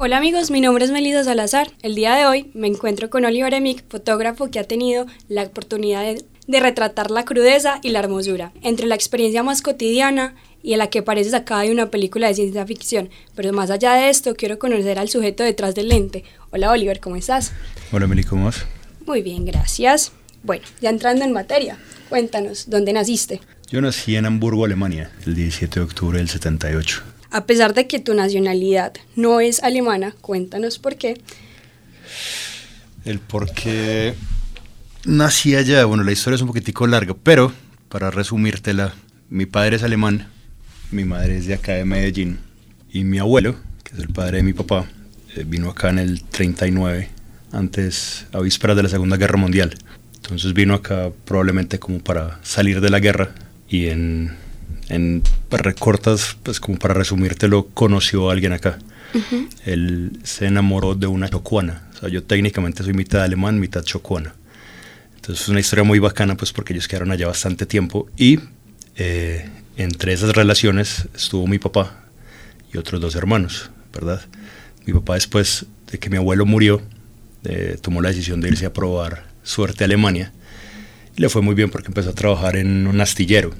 Hola amigos, mi nombre es Melissa Salazar. El día de hoy me encuentro con Oliver Emick, fotógrafo que ha tenido la oportunidad de, de, retratar la crudeza y la hermosura, entre la experiencia más cotidiana y en la que parece sacada de una película de ciencia ficción. Pero más allá de esto, quiero conocer al sujeto detrás del lente. Hola Oliver, ¿cómo estás? Hola Meli, ¿cómo vas? Muy bien, gracias. Bueno, ya entrando en materia, cuéntanos, ¿dónde naciste? Yo nací en Hamburgo, Alemania, el 17 de octubre del 78. A pesar de que tu nacionalidad no es alemana, cuéntanos por qué. El por qué nací allá, bueno, la historia es un poquitico larga, pero para resumírtela, mi padre es alemán, mi madre es de acá de Medellín, y mi abuelo, que es el padre de mi papá, eh, vino acá en el 39, antes, a vísperas de la Segunda Guerra Mundial. Entonces vino acá probablemente como para salir de la guerra y en en recortas, pues como para resumírtelo, conoció a alguien acá. Él se enamoró de una chocuana. O sea, yo técnicamente soy mitad alemán, mitad chocuana. Entonces es una historia muy bacana, pues porque ellos quedaron allá bastante tiempo. Y eh, entre esas relaciones estuvo mi papá y otros dos hermanos, ¿verdad? Mi papá después de que mi abuelo murió, eh, tomó la decisión de irse a probar suerte a Alemania. Y le fue muy bien porque empezó a trabajar en un astillero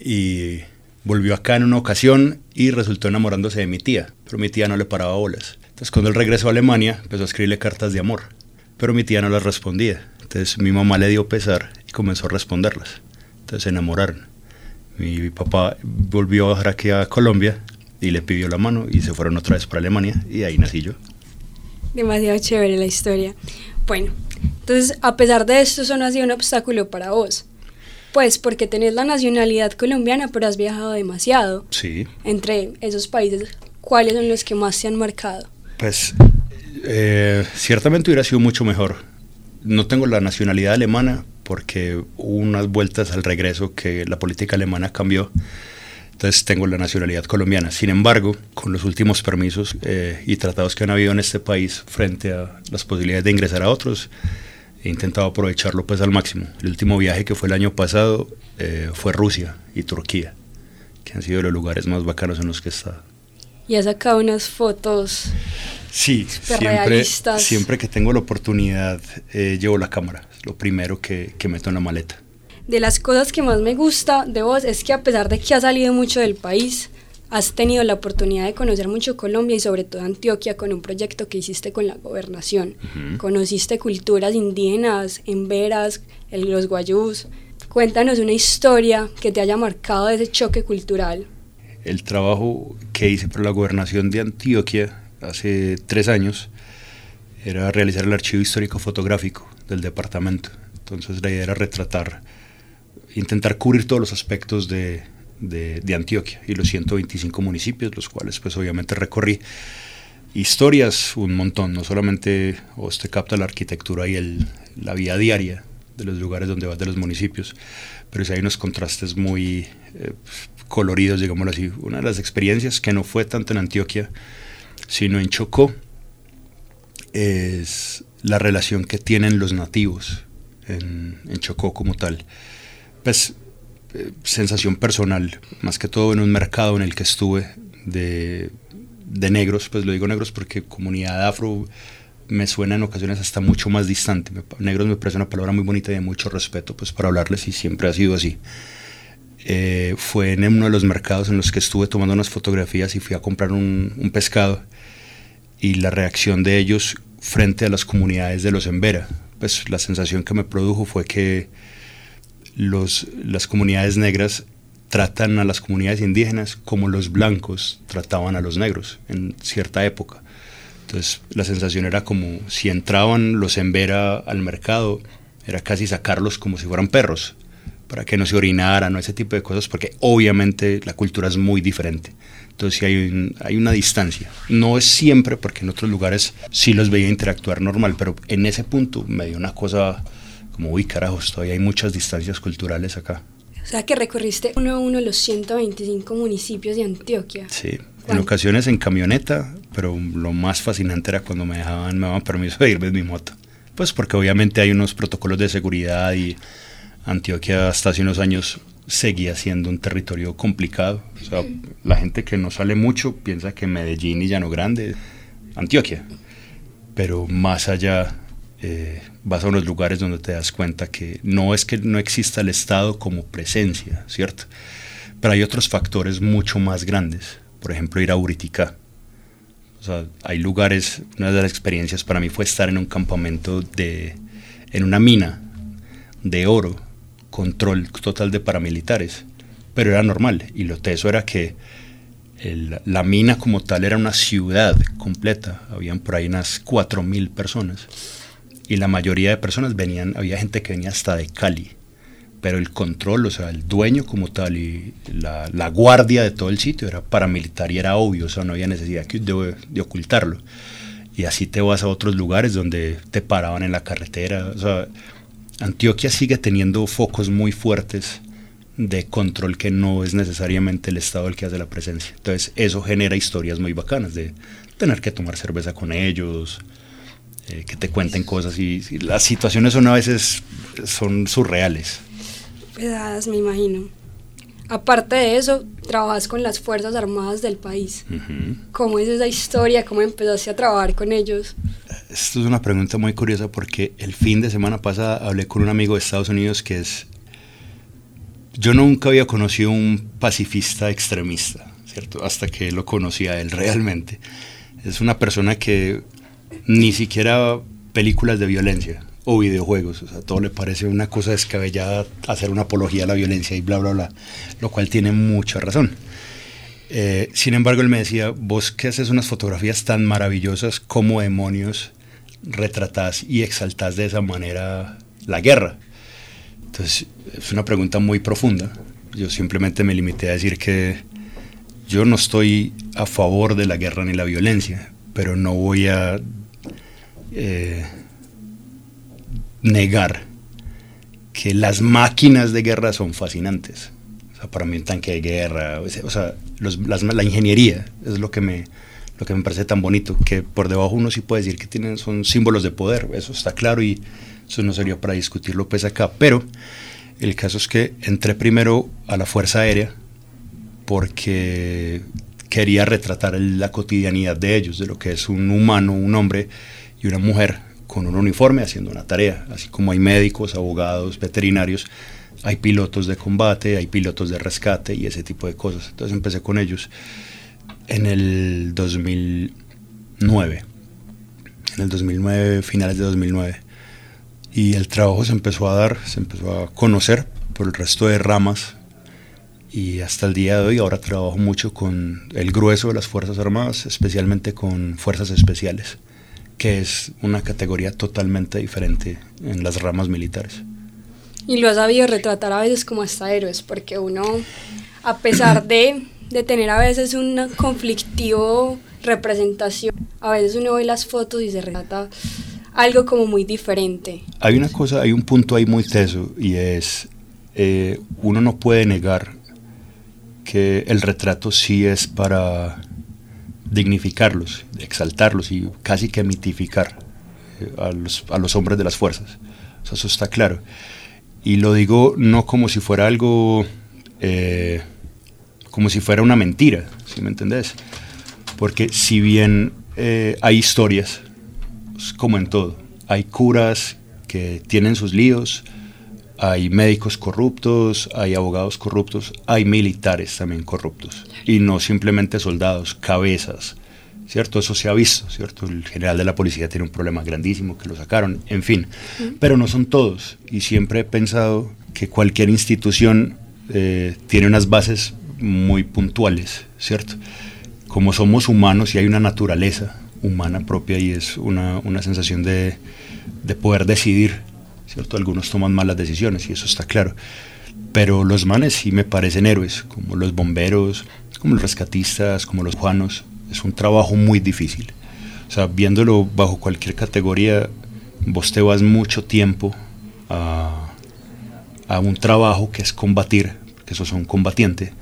y volvió acá en una ocasión y resultó enamorándose de mi tía, pero mi tía no le paraba bolas. Entonces cuando él regresó a Alemania empezó a escribirle cartas de amor, pero mi tía no las respondía. Entonces mi mamá le dio pesar y comenzó a responderlas. Entonces se enamoraron. Mi papá volvió a bajar aquí a Colombia y le pidió la mano y se fueron otra vez para Alemania y ahí nací yo. Demasiado chévere la historia. Bueno, entonces a pesar de esto eso no ha sido un obstáculo para vos. Pues porque tenés la nacionalidad colombiana, pero has viajado demasiado. Sí. Entre esos países, ¿cuáles son los que más te han marcado? Pues eh, ciertamente hubiera sido mucho mejor. No tengo la nacionalidad alemana porque hubo unas vueltas al regreso que la política alemana cambió. Entonces tengo la nacionalidad colombiana. Sin embargo, con los últimos permisos eh, y tratados que han habido en este país frente a las posibilidades de ingresar a otros, he intentado aprovecharlo pues al máximo. El último viaje que fue el año pasado eh, fue Rusia y Turquía, que han sido los lugares más bacanos en los que he estado. Y has sacado unas fotos. Sí, siempre, siempre que tengo la oportunidad eh, llevo la cámara, lo primero que, que meto en la maleta. De las cosas que más me gusta de vos es que a pesar de que has salido mucho del país, has tenido la oportunidad de conocer mucho Colombia y sobre todo Antioquia con un proyecto que hiciste con la gobernación. Conociste culturas indígenas, emberas, el, los guayús. Cuéntanos una historia que te haya marcado de ese choque cultural. El trabajo que hice para la gobernación de Antioquia hace tres años era realizar el archivo histórico fotográfico del departamento. Entonces la idea era retratar, intentar cubrir todos los aspectos de, de, Antioquia y los 125 municipios, los cuales pues obviamente recorrí. Historias, un montón, no solamente usted capta la arquitectura y el, la vida diaria de los lugares donde vas de los municipios, pero sí hay unos contrastes muy eh, coloridos, digámoslo así. Una de las experiencias que no fue tanto en Antioquia, sino en Chocó, es la relación que tienen los nativos en, en Chocó como tal. Pues eh, sensación personal, más que todo en un mercado en el que estuve de, de negros, pues lo digo negros porque comunidad afro me suena en ocasiones hasta mucho más distante. negros me parece una palabra muy bonita y de mucho respeto pues para hablarles y siempre ha sido así. Eh, fue en uno de los mercados en los que estuve tomando unas fotografías y fui a comprar un, un pescado y la reacción de ellos frente a las comunidades de los Embera, pues la sensación que me produjo fue que los, las comunidades negras tratan a las comunidades indígenas como los blancos trataban a los negros en cierta época. Entonces la sensación era como si entraban los embera al mercado, era casi sacarlos como si fueran perros, para que no se orinaran o ese tipo de cosas, porque obviamente la cultura es muy diferente. Entonces hay, hay una distancia. No es siempre, porque en otros lugares sí los veía interactuar normal, pero en ese punto me dio una cosa como, uy, carajos, todavía hay muchas distancias culturales acá. O sea, que recorriste uno a uno los 125 municipios de Antioquia. Sí, en ocasiones en camioneta, pero lo más fascinante era cuando me dejaban, me daban permiso de irme en mi moto. Pues porque obviamente hay unos protocolos de seguridad y Antioquia hasta hace unos años seguía siendo un territorio complicado. O sea, la gente que no sale mucho piensa que Medellín y Llano Grande Antioquia. Pero más allá, eh, vas a unos lugares donde te das cuenta que no es que no exista el Estado como presencia, ¿cierto? Pero hay otros factores mucho más grandes. Por ejemplo, ir a Uritica. O sea, hay lugares, una de las experiencias para mí fue estar en un campamento de, en una mina de oro, control total de paramilitares, pero era normal. Y lo teso era que la mina como tal era una ciudad completa, habían por ahí unas 4.000 personas. Y la mayoría de personas venían, había gente que venía hasta de Cali, pero el control, o sea, el dueño como tal y la, guardia de todo el sitio era paramilitar y era obvio, o sea, no había necesidad de, de, ocultarlo. Y así te vas a otros lugares donde te paraban en la carretera, o sea, Antioquia sigue teniendo focos muy fuertes de control que no es necesariamente el Estado el que hace la presencia. Entonces eso genera historias muy bacanas de tener que tomar cerveza con ellos, eh, que te cuenten cosas y, las situaciones son a veces son surreales. Pesadas, me imagino. Aparte de eso, trabajas con las Fuerzas Armadas del país. ¿Cómo es esa historia? ¿Cómo empezaste a trabajar con ellos? Esto es una pregunta muy curiosa porque el fin de semana pasada hablé con un amigo de Estados Unidos que es... Yo nunca había conocido un pacifista extremista, ¿cierto? Hasta que lo conocí a él realmente. Es una persona que ni siquiera películas de violencia o videojuegos, o sea, todo le parece una cosa descabellada hacer una apología a la violencia y bla, bla, bla, lo cual tiene mucha razón. Eh, sin embargo, él me decía, vos que haces unas fotografías tan maravillosas, como demonios retratás y exaltás de esa manera la guerra? Entonces, es una pregunta muy profunda. Yo simplemente me limité a decir que yo no estoy a favor de la guerra ni la violencia, pero no voy a eh, negar que las máquinas de guerra son fascinantes. O sea, para mí un tanque de guerra, o sea, la ingeniería es lo que me, lo que me parece tan bonito, que por debajo uno sí puede decir que tienen, son símbolos de poder, eso está claro y eso no sería para discutirlo pues acá, pero el caso es que entré primero a la Fuerza Aérea porque quería retratar la cotidianidad de ellos, de lo que es un humano, un hombre y una mujer con un uniforme haciendo una tarea, así como hay médicos, abogados, veterinarios, hay pilotos de combate, hay pilotos de rescate y ese tipo de cosas. Entonces empecé con ellos en el 2009, en el 2009, finales de 2009. Y el trabajo se empezó a dar, se empezó a conocer por el resto de ramas y hasta el día de hoy ahora trabajo mucho con el grueso de las Fuerzas Armadas, especialmente con Fuerzas Especiales, que es una categoría totalmente diferente en las ramas militares. Y lo has sabido retratar a veces como hasta héroes, porque uno, a pesar de de tener a veces un conflictivo representación. A veces uno ve las fotos y se retrata algo como muy diferente. Hay una cosa, hay un punto ahí muy teso y es, eh, uno no puede negar que el retrato sí es para dignificarlos, exaltarlos y casi que mitificar eh, a, los, a, los, hombres de las fuerzas. eso está claro. Y lo digo no como si fuera algo... Eh, como si fuera una mentira, ¿sí me entendés? Porque si bien eh, hay historias, como en todo, hay curas que tienen sus líos, hay médicos corruptos, hay abogados corruptos, hay militares también corruptos, y no simplemente soldados, cabezas, ¿cierto? Eso se ha visto, ¿cierto? El general de la policía tiene un problema grandísimo que lo sacaron, en fin, pero no son todos, y siempre he pensado que cualquier institución eh, tiene unas bases muy puntuales, ¿cierto? Como somos humanos y hay una naturaleza humana propia y es una, una sensación de, de, poder decidir, ¿cierto? Algunos toman malas decisiones y eso está claro. Pero los manes sí me parecen héroes, como los bomberos, como los rescatistas, como los juanos. Es un trabajo muy difícil. O sea, viéndolo bajo cualquier categoría, vos te vas mucho tiempo a, a un trabajo que es combatir, porque eso son combatiente,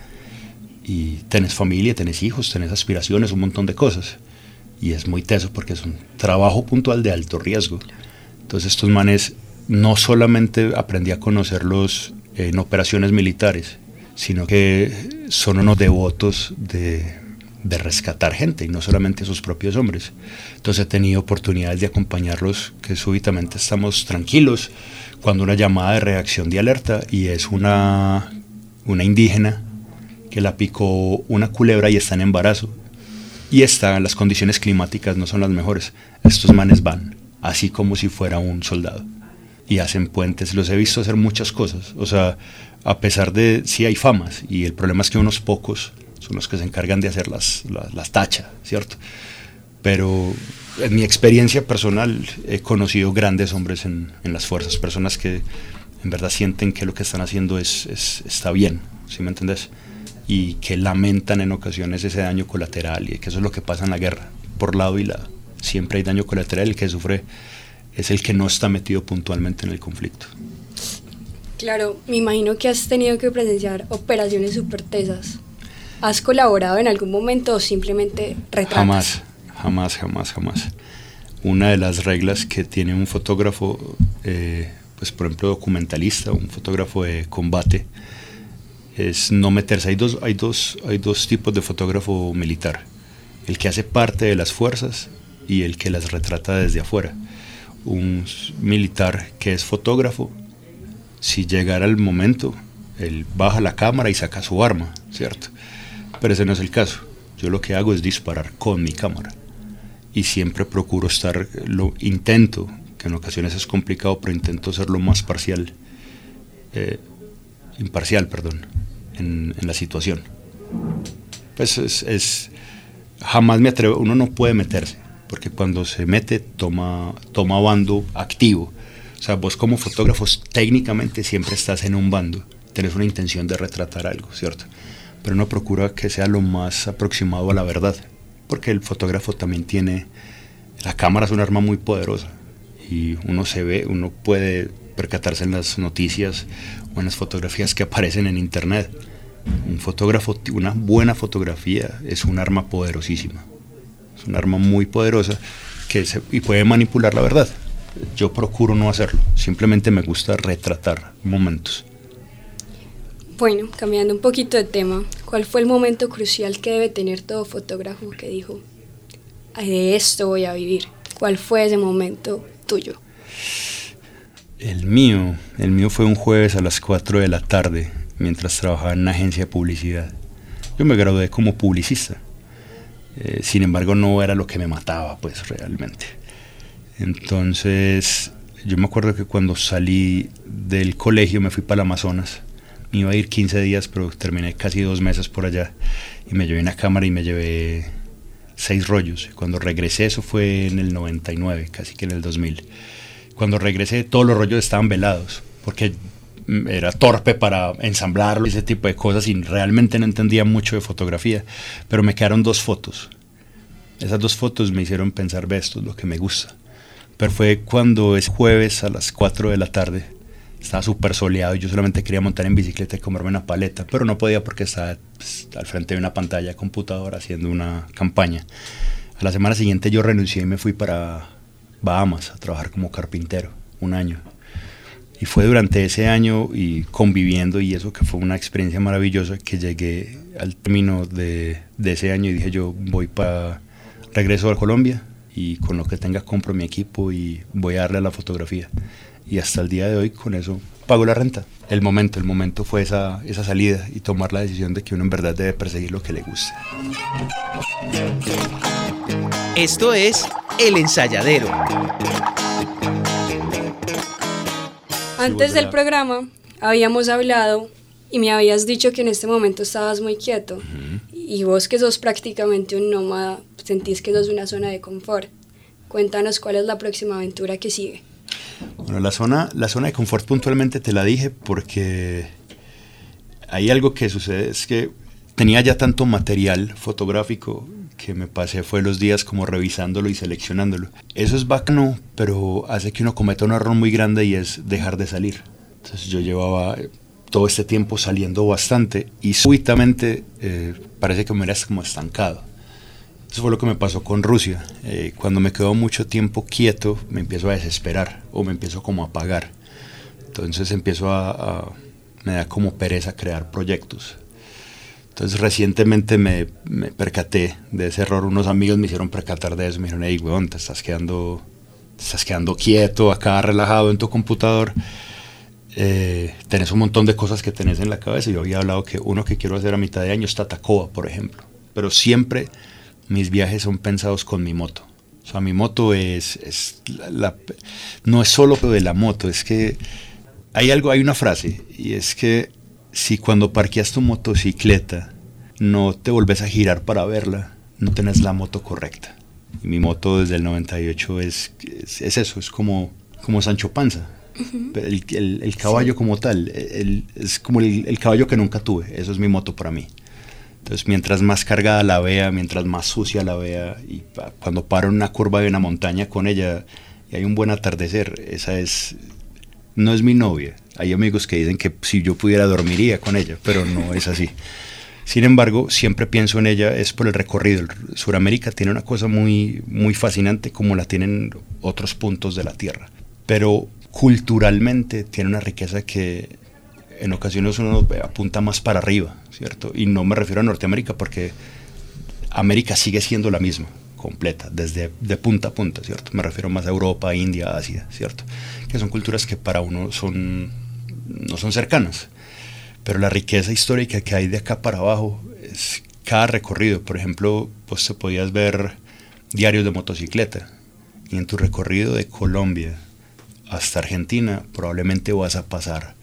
y tenés familia, tenés hijos, tenés aspiraciones, un montón de cosas. Y es muy teso porque es un trabajo puntual de alto riesgo. Entonces estos manes no solamente aprendí a conocerlos en operaciones militares, sino que son unos devotos de, rescatar gente y no solamente sus propios hombres. Entonces he tenido oportunidades de acompañarlos que súbitamente estamos tranquilos cuando una llamada de reacción de alerta y es una, una indígena que la picó una culebra y está en embarazo y está, las condiciones climáticas no son las mejores. Estos manes van, así como si fuera un soldado y hacen puentes. Los he visto hacer muchas cosas. O sea, a pesar de, sí hay famas y el problema es que unos pocos son los que se encargan de hacer las, las, tachas, ¿cierto? Pero en mi experiencia personal he conocido grandes hombres en, en, las fuerzas, personas que en verdad sienten que lo que están haciendo es, es, está bien, ¿sí me entendés? Y que lamentan en ocasiones ese daño colateral y que eso es lo que pasa en la guerra, por lado y lado. Siempre hay daño colateral, el que sufre es el que no está metido puntualmente en el conflicto. Claro, me imagino que has tenido que presenciar operaciones súper tesas. ¿Has colaborado en algún momento o simplemente retratas? Jamás, jamás, jamás, jamás. Una de las reglas que tiene un fotógrafo, eh, pues por ejemplo documentalista, un fotógrafo de combate, es no meterse. Hay dos, hay dos, hay dos tipos de fotógrafo militar. El que hace parte de las fuerzas y el que las retrata desde afuera. Un militar que es fotógrafo, si llegara el momento, él baja la cámara y saca su arma, ¿cierto? Pero ese no es el caso. Yo lo que hago es disparar con mi cámara. Y siempre procuro estar, lo intento, que en ocasiones es complicado, pero intento ser lo más parcial, eh, imparcial, perdón, en, la situación. Pues es, es, jamás me atrevo, uno no puede meterse, porque cuando se mete toma, toma bando activo. O sea, vos como fotógrafos técnicamente siempre estás en un bando, tenés una intención de retratar algo, ¿cierto? pero uno procura que sea lo más aproximado a la verdad, porque el fotógrafo también tiene, la cámara es un arma muy poderosa y uno se ve, uno puede percatarse en las noticias o en las fotografías que aparecen en internet. Un fotógrafo, una buena fotografía es un arma poderosísima, es un arma muy poderosa que se, y puede manipular la verdad. Yo procuro no hacerlo, simplemente me gusta retratar momentos. Bueno, cambiando un poquito de tema, ¿cuál fue el momento crucial que debe tener todo fotógrafo que dijo, de esto voy a vivir? ¿Cuál fue ese momento tuyo? El mío, el mío fue un jueves a las 4 de la tarde, mientras trabajaba en una agencia de publicidad. Yo me gradué como publicista. Eh, sin embargo, no era lo que me mataba, pues realmente. Entonces, yo me acuerdo que cuando salí del colegio me fui para el Amazonas me iba a ir 15 días, pero terminé casi dos meses por allá y me llevé una cámara y me llevé seis rollos. Cuando regresé, eso fue en el 99, casi que en el 2000. Cuando regresé, todos los rollos estaban velados, porque era torpe para ensamblarlo, ese tipo de cosas, y realmente no entendía mucho de fotografía, pero me quedaron dos fotos. Esas dos fotos me hicieron pensar, ve, esto es lo que me gusta. Pero fue cuando es jueves a las 4 de la tarde, estaba súper soleado y yo solamente quería montar en bicicleta y comerme una paleta, pero no podía porque estaba pues, al frente de una pantalla computadora haciendo una campaña. A la semana siguiente yo renuncié y me fui para Bahamas a trabajar como carpintero, un año. Y fue durante ese año y conviviendo y eso que fue una experiencia maravillosa que llegué al término de, de ese año y dije yo voy para regreso a Colombia y con lo que tenga compro mi equipo y voy a darle a la fotografía y hasta el día de hoy con eso pago la renta. El momento, el momento fue esa, esa salida y tomar la decisión de que uno en verdad debe perseguir lo que le gusta. Esto es El Ensayadero. Antes del programa habíamos hablado y me habías dicho que en este momento estabas muy quieto. Y vos que sos prácticamente un nómada, sentís que sos una zona de confort. Cuéntanos cuál es la próxima aventura que sigue. Bueno, la zona, la zona de confort puntualmente te la dije porque hay algo que sucede, es que tenía ya tanto material fotográfico que me pasé fue los días como revisándolo y seleccionándolo. Eso es bacano, pero hace que uno cometa un error muy grande y es dejar de salir. Entonces yo llevaba todo este tiempo saliendo bastante y súbitamente eh, parece que me era como estancado. Eso fue lo que me pasó con Rusia. Eh, cuando me quedo mucho tiempo quieto, me empiezo a desesperar o me empiezo como a apagar. Entonces empiezo a, me da como pereza crear proyectos. Entonces recientemente me, percaté de ese error, unos amigos me hicieron percatar de eso, me dijeron, hey, weón, te estás quedando, estás quedando quieto acá, relajado en tu computador, eh, tenés un montón de cosas que tenés en la cabeza. Yo había hablado que uno que quiero hacer a mitad de año está Tacoa, por ejemplo, pero siempre mis viajes son pensados con mi moto. O sea, mi moto es, es la, no es solo de la moto, es que hay algo, hay una frase, y es que si cuando parqueas tu motocicleta no te volves a girar para verla, no tenés la moto correcta. Y mi moto desde el 98 es, es, eso, es como, como Sancho Panza. el, el, caballo como tal, es como el, caballo que nunca tuve, eso es mi moto para mí. Entonces, mientras más cargada la vea, mientras más sucia la vea, y cuando paro en una curva de una montaña con ella y hay un buen atardecer, esa es, no es mi novia. Hay amigos que dicen que si yo pudiera dormiría con ella, pero no es así. Sin embargo, siempre pienso en ella es por el recorrido. Suramérica tiene una cosa muy, muy fascinante como la tienen otros puntos de la Tierra, pero culturalmente tiene una riqueza que en ocasiones uno apunta más para arriba, ¿cierto? Y no me refiero a Norteamérica porque América sigue siendo la misma completa, desde de punta a punta, ¿cierto? Me refiero más a Europa, India, Asia, ¿cierto? Que son culturas que para uno son, no son cercanas. Pero la riqueza histórica que hay de acá para abajo es cada recorrido. Por ejemplo, pues te podías ver diarios de motocicleta. Y en tu recorrido de Colombia hasta Argentina probablemente vas a pasar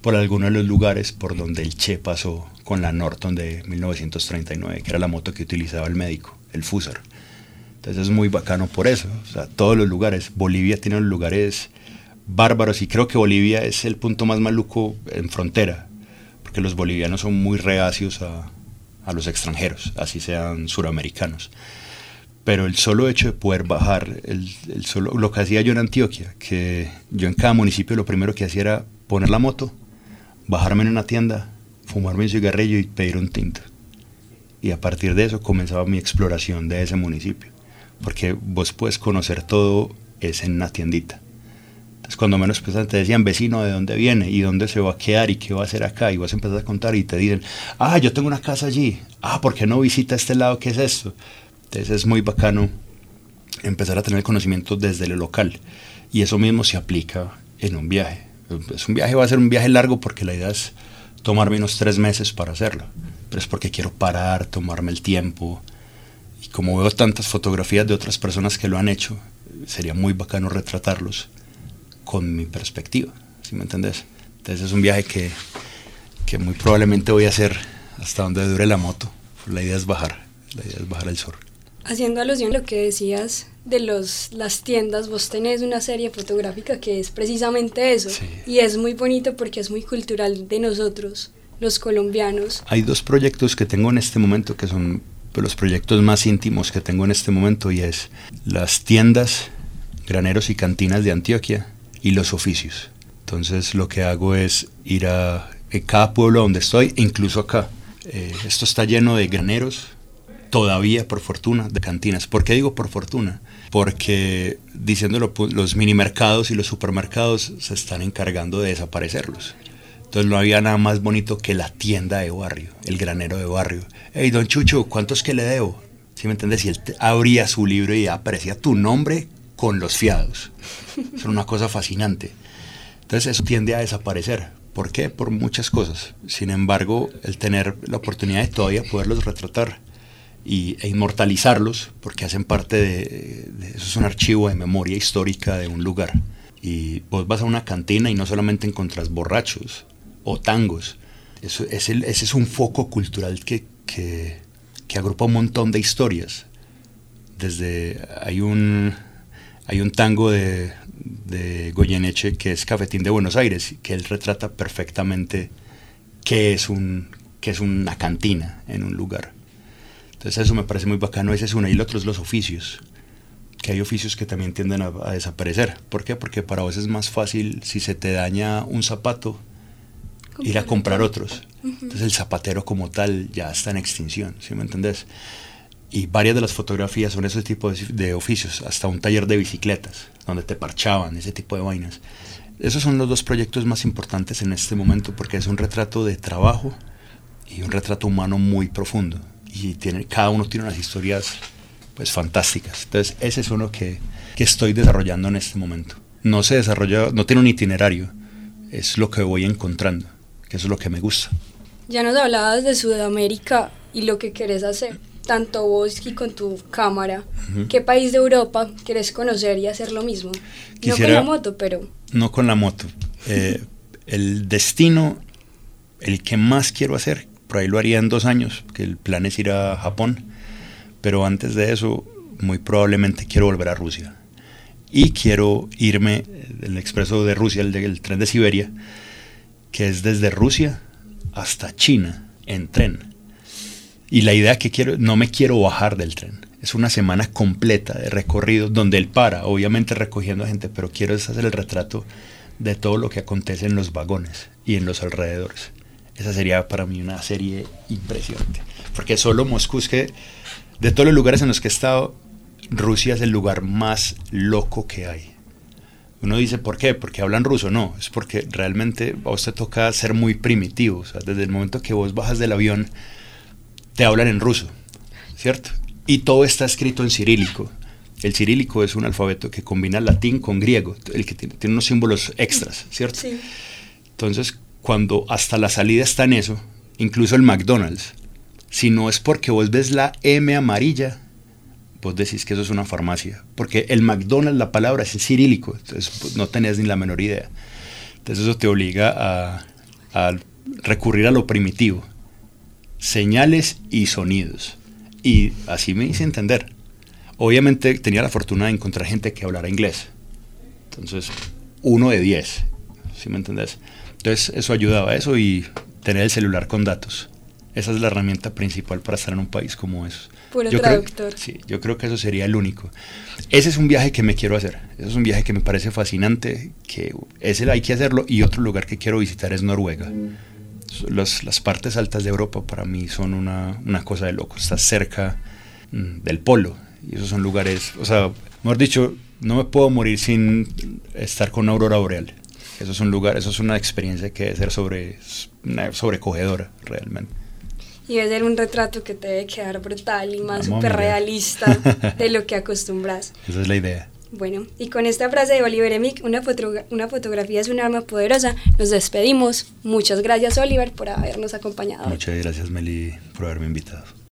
por alguno de los lugares por donde el Che pasó con la Norton de 1939, que era la moto que utilizaba el médico, el Fusar. Entonces es muy bacano por eso. O sea, todos los lugares. Bolivia tiene los lugares bárbaros y creo que Bolivia es el punto más maluco en frontera, porque los bolivianos son muy reacios a, a los extranjeros, así sean suramericanos. Pero el solo hecho de poder bajar, el, solo, lo que hacía yo en Antioquia, que yo en cada municipio lo primero que hacía era poner la moto, bajarme en una tienda, fumarme un cigarrillo y pedir un tinto. Y a partir de eso comenzaba mi exploración de ese municipio porque vos puedes conocer todo es en una tiendita. Cuando menos pues, te decían vecino de dónde viene y dónde se va a quedar y qué va a hacer acá, y vas a empezar a contar y te dicen, ah, yo tengo una casa allí, ah, ¿por qué no visita este lado? ¿Qué es esto? Entonces, es muy bacano empezar a tener conocimiento desde lo local, y eso mismo se aplica en un viaje. Es un viaje va a ser un viaje largo porque la idea es tomarme unos tres meses para hacerlo, pero es porque quiero parar, tomarme el tiempo, y como veo tantas fotografías de otras personas que lo han hecho, sería muy bacano retratarlos con mi perspectiva, ¿sí me entendés? Entonces es un viaje que, que muy probablemente voy a hacer hasta donde dure la moto. La idea es bajar, la idea es bajar al sur. Haciendo alusión a lo que decías de los, las tiendas, vos tenés una serie fotográfica que es precisamente eso. Y es muy bonito porque es muy cultural de nosotros, los colombianos. Hay dos proyectos que tengo en este momento que son los proyectos más íntimos que tengo en este momento y es las tiendas, graneros y cantinas de Antioquia y los oficios. Entonces lo que hago es ir a cada pueblo donde estoy, incluso acá. Eh, esto está lleno de graneros, todavía por fortuna, de cantinas. ¿Por qué digo por fortuna? Porque diciéndolo, los mini mercados y los supermercados se están encargando de desaparecerlos. Entonces no había nada más bonito que la tienda de barrio, el granero de barrio. Hey, don Chucho, ¿cuántos que le debo? ¿Sí me entiendes? Y él abría su libro y aparecía tu nombre con los fiados. Es una cosa fascinante. Entonces eso tiende a desaparecer. ¿Por qué? Por muchas cosas. Sin embargo, el tener la oportunidad de todavía poderlos retratar y, e inmortalizarlos, porque hacen parte de, Eso es un archivo de memoria histórica de un lugar. Y vos vas a una cantina y no solamente encontrás borrachos, o tangos. Eso, es ese es un foco cultural que, que, que, agrupa un montón de historias. Desde hay un, hay un tango de, de Goyeneche que es Cafetín de Buenos Aires, que él retrata perfectamente qué es, un, qué es una cantina en un lugar. Entonces eso me parece muy bacano, ese es uno. Y el otro es los oficios, que hay oficios que también tienden a, a desaparecer. ¿Por qué? Porque para vos es más fácil si se te daña un zapato, ir a comprar otros. Entonces el zapatero como tal ya está en extinción, ¿sí me entendés? Y varias de las fotografías son ese tipo de, oficios, hasta un taller de bicicletas, donde te parchaban, ese tipo de vainas. Esos son los dos proyectos más importantes en este momento porque es un retrato de trabajo y un retrato humano muy profundo. Y tiene, cada uno tiene unas historias pues fantásticas. Entonces ese es uno que, que estoy desarrollando en este momento. No se desarrolla, no tiene un itinerario, es lo que voy encontrando, que eso es lo que me gusta. Ya nos hablabas de Sudamérica y lo que querés hacer, tanto vos y con tu cámara. ¿Qué país de Europa querés conocer y hacer lo mismo? no con la moto, pero... No con la moto. Eh, el destino, el que más quiero hacer, por ahí lo haría en dos años, que el plan es ir a Japón, pero antes de eso, muy probablemente quiero volver a Rusia. Y quiero irme, el expreso de Rusia, el, el tren de Siberia, que es desde Rusia hasta China en tren. Y la idea que quiero, no me quiero bajar del tren. Es una semana completa de recorrido donde él para, obviamente recogiendo a gente, pero quiero hacer el retrato de todo lo que acontece en los vagones y en los alrededores. Esa sería para mí una serie impresionante. Porque solo Moscú es que, de todos los lugares en los que he estado, Rusia es el lugar más loco que hay. Uno dice, ¿por qué? Porque hablan ruso. No, es porque realmente a usted toca ser muy primitivo. O sea, desde el momento que vos bajas del avión, te hablan en ruso, ¿cierto? Y todo está escrito en cirílico. El cirílico es un alfabeto que combina latín con griego, el que tiene, tiene unos símbolos extras, ¿cierto? Sí. Entonces, cuando hasta la salida está en eso, incluso el McDonald's, si no es porque vos ves la M amarilla, vos decís que eso es una farmacia. Porque el McDonald's, la palabra es cirílico, entonces pues, no tenés ni la menor idea. Entonces eso te obliga a, recurrir a lo primitivo. Señales y sonidos. Y así me hice entender. Obviamente tenía la fortuna de encontrar gente que hablara inglés. Entonces, uno de diez, ¿sí me entendés? Entonces eso ayudaba a eso y tener el celular con datos. Esa es la herramienta principal para estar en un país como eso. Puro yo traductor. Creo, sí, yo creo que eso sería el único. Ese es un viaje que me quiero hacer. Ese es un viaje que me parece fascinante, que ese hay que hacerlo. Y otro lugar que quiero visitar es Noruega. Las, las partes altas de Europa para mí son una, una cosa de loco. Estás cerca mm, del polo. Y esos son lugares, o sea, mejor dicho, no me puedo morir sin estar con una aurora boreal. Eso es un lugar, eso es una experiencia que debe ser sobre, sobrecogedora realmente y debe ser un retrato que te debe quedar brutal y más súper realista de lo que acostumbras. Esa es la idea. Bueno, y con esta frase de Oliver Emick, una, una fotografía es un arma poderosa, nos despedimos. Muchas gracias Oliver por habernos acompañado. Muchas gracias Meli por haberme invitado.